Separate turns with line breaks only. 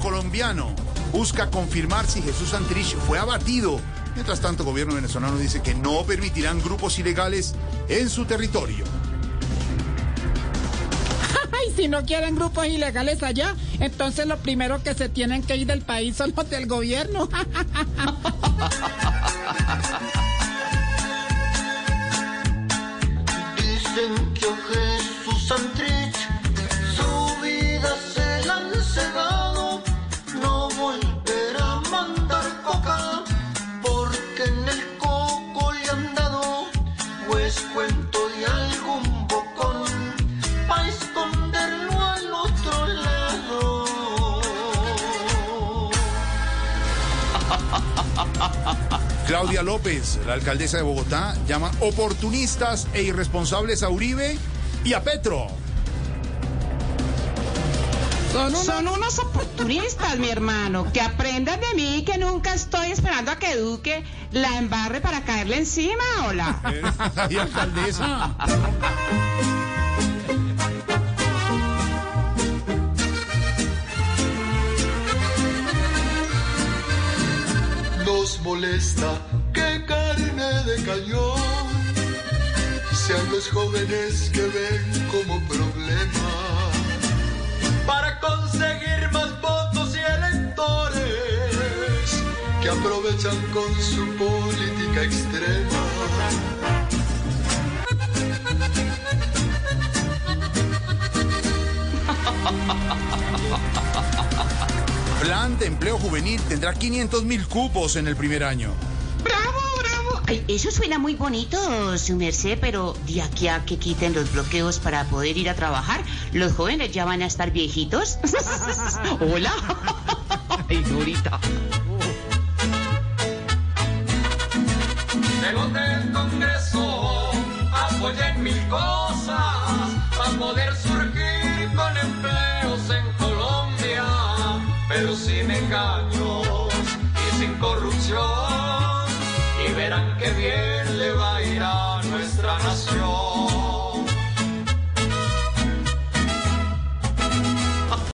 colombiano busca confirmar si Jesús Santrich fue abatido. Mientras tanto, el gobierno venezolano dice que no permitirán grupos ilegales en su territorio.
Ay, si no quieren grupos ilegales allá, entonces lo primero que se tienen que ir del país son los del gobierno.
Dicen que Jesús Santrich
Claudia López, la alcaldesa de Bogotá, llama oportunistas e irresponsables a Uribe y a Petro.
Son, unos oportunistas, mi hermano. Que aprendan de mí que nunca estoy esperando a que Duque la embarre para caerle encima, hola.
y alcaldesa.
que carne de cañón sean los jóvenes que ven como problema para conseguir más votos y electores que aprovechan con su política extrema.
Plan de empleo juvenil tendrá 500 mil cupos en el primer año.
¡Bravo, bravo!
Ay, eso suena muy bonito, su merced, pero de aquí a que quiten los bloqueos para poder ir a trabajar, los jóvenes ya van a estar viejitos.
Hola. Ay, Dorita.
Del Congreso, apoyen mil cosas para poder surgir con Colombia, pero sin engaños y sin corrupción, y verán que bien